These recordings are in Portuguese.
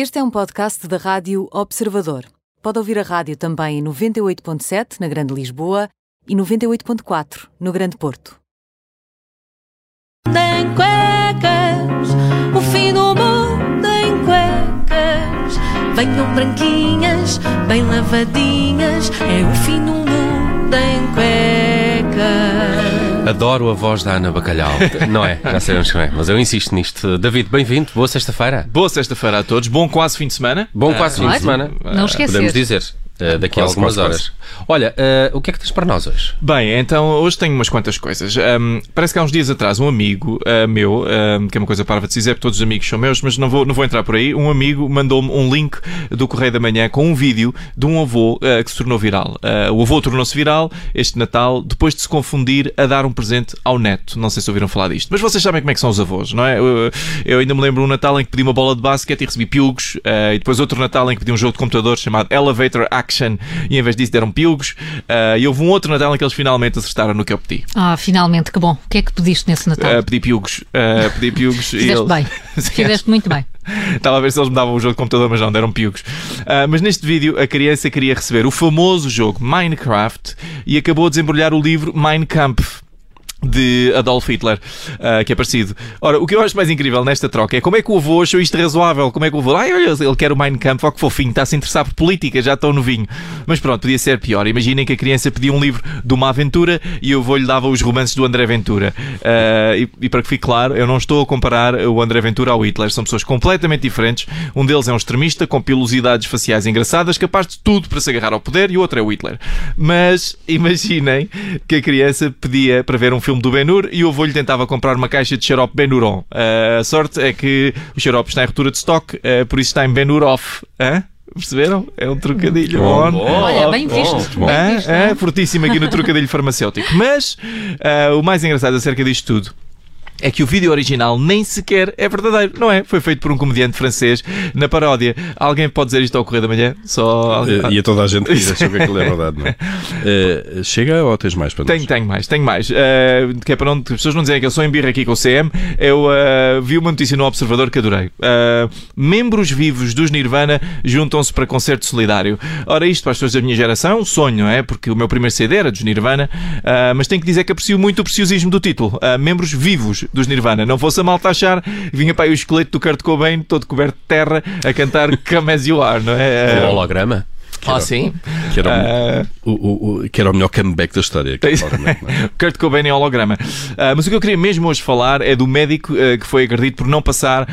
Este é um podcast da Rádio Observador. Pode ouvir a rádio também em 98.7 na Grande Lisboa e 98.4 no Grande Porto. em cuecas, o fim do mundo em cuecas. Venham branquinhas, bem lavadinhas, é o fim do mundo em cuecas. Adoro a voz da Ana Bacalhau. Não é? Já sabemos que não é, mas eu insisto nisto. David, bem-vindo. Boa sexta-feira. Boa sexta-feira a todos, bom quase fim de semana. Bom quase fim de semana. Não Ah, esquecer. Podemos dizer. Ah, daqui a Quase, algumas quase, horas. Olha, ah, o que é que tens para nós hoje? Bem, então hoje tenho umas quantas coisas. Ahm, parece que há uns dias atrás um amigo ah, meu, ahm, que é uma coisa parva de dizer, porque todos os amigos são meus, mas não vou, não vou entrar por aí. Um amigo mandou-me um link do Correio da Manhã com um vídeo de um avô ah, que se tornou viral. O avô tornou-se viral este Natal depois de se confundir a dar um presente ao neto. Não sei se ouviram falar disto, mas vocês sabem como é que são os avós, não é? Eu, eu ainda me lembro um Natal em que pedi uma bola de basquete e recebi piugos, e depois outro Natal em que pedi um jogo de computador chamado Elevator Action e em vez disso deram piugos. Ah, e houve um outro Natal em que eles finalmente acertaram no que eu pedi. Ah, finalmente, que bom. O que é que pediste nesse Natal? Ah, pedi piugos, ah, pedi piugos e Fizeste eles... bem. Fizeste muito bem. Estava a ver se eles me davam o jogo de computador, mas não, deram piugos. Ah, mas neste vídeo, a criança queria receber o famoso jogo Minecraft e acabou a desembrulhar o livro Kampf. De Adolf Hitler, ah, que é parecido. Ora, o que eu acho mais incrível nesta troca é como é que o avô achou isto razoável. Como é que o avô, ai, olha, ele quer o Mein Kampf, ó que fofinho, está a se interessar por política, já tão novinho. Mas pronto, podia ser pior. Imaginem que a criança pedia um livro de uma aventura e o avô lhe dava os romances do André Ventura. Ah, e, e para que fique claro, eu não estou a comparar o André Ventura ao Hitler, são pessoas completamente diferentes. Um deles é um extremista com pilosidades faciais engraçadas, capaz de tudo para se agarrar ao poder, e o outro é o Hitler. Mas imaginem que a criança pedia para ver um filme do Ben-Hur e o avô lhe tentava comprar uma caixa de xarope Ben-Huron. Ah, a sorte é que o xarope está em ruptura de estoque, ah, por isso está em Ben-Hur off. Hã? Perceberam? É um trocadilho. on. Olha, bem visto. Bem É, visto, é, é? fortíssimo aqui no trocadilho farmacêutico. Mas ah, o mais engraçado acerca disto tudo é que o vídeo original nem sequer é verdadeiro, não é? Foi feito por um comediante francês na paródia. Alguém pode dizer isto ao Correio da Manhã? Só. Eh, E a toda a gente que achou que aquilo é verdade, não é? Eh, chega ou tens mais para nós? Tenho, tenho mais, tenho mais. Uh, que é para não, as pessoas não dizerem que eu sou em birra aqui com o CM. Eu uh, vi uma notícia no Observador que adorei. Uh, membros vivos dos Nirvana juntam-se para concerto solidário. Ora, isto para as pessoas da minha geração, um sonho, não é? Porque o meu primeiro CD era dos Nirvana, uh, mas tenho que dizer que aprecio muito o preciosismo do título. Uh, membros vivos dos Nirvana. Não fosse a malta achar, vinha para aí o esqueleto do Kurt Cobain, todo coberto de terra, a cantar Come As You Are, não é? Um holograma? Ah, sim. Que era, Ah. o, o- o- que era o melhor comeback da história. que claramente, é? Kurt Cobain em holograma. Ah, mas o que eu queria mesmo hoje falar é do médico ah, que foi agredido por não passar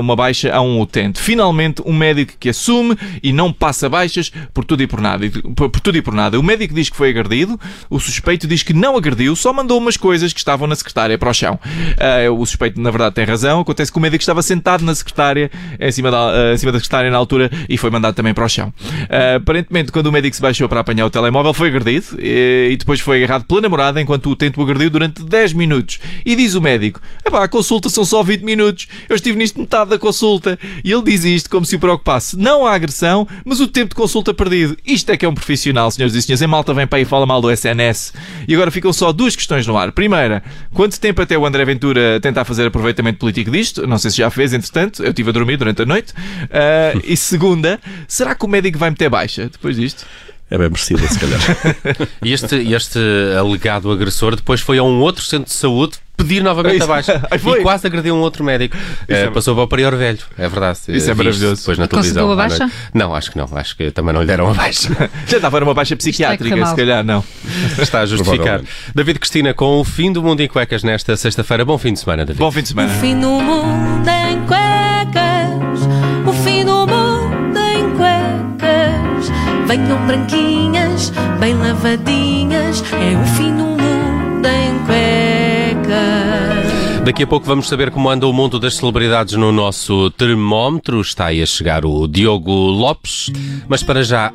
uma baixa a um utente. Finalmente, um médico que assume e não passa baixas por tudo e por nada. Por, por tudo e por nada. O médico diz que foi agredido, o suspeito diz que não agrediu, só mandou umas coisas que estavam na secretária para o chão. O suspeito, na verdade, tem razão. Acontece que o médico estava sentado na secretária, em cima da, em cima da secretária na altura, e foi mandado também para o chão. Aparentemente, quando o médico se baixou para apanhar o telemóvel, foi agredido e, depois foi agarrado pela namorada enquanto o utente o agrediu durante 10 minutos. E diz o médico: a consulta são só 20 minutos. Eu estive nisto metade da consulta. E ele diz isto como se o preocupasse. Não a agressão, mas o tempo de consulta perdido. Isto é que é um profissional, senhores e senhores. Em malta vem para aí e fala mal do SNS. E agora ficam só duas questões no ar. Primeira, quanto tempo até o André Ventura tentar fazer aproveitamento político disto? Não sei se já fez, entretanto. Eu estive a dormir durante a noite. Ah, e segunda, será que o médico vai meter baixa depois disto? É bem merecido, se calhar. E este, este alegado agressor depois foi a um outro centro de saúde pedir novamente Isso. a foi? E quase agrediu um outro médico. Eh, é- Passou para o Prior Velho, é verdade. Isso é maravilhoso. Depois na Conseguiu televisão. a à baixa? noite. Não, acho que não. Acho que também não lhe deram a baixa. Já estava numa baixa psiquiátrica, mal. se calhar não. Está a justificar. David Cristina, com o fim do Mundo em Cuecas nesta sexta-feira. Bom fim de semana, David. Bom fim de O semana. fim do mundo em cuecas, Venham branquinhas, bem lavadinhas, é o fim do mundo em cuecas. Daqui a pouco vamos saber como anda o mundo das celebridades no nosso termómetro. Está aí a chegar o Diogo Lopes. Mas para já,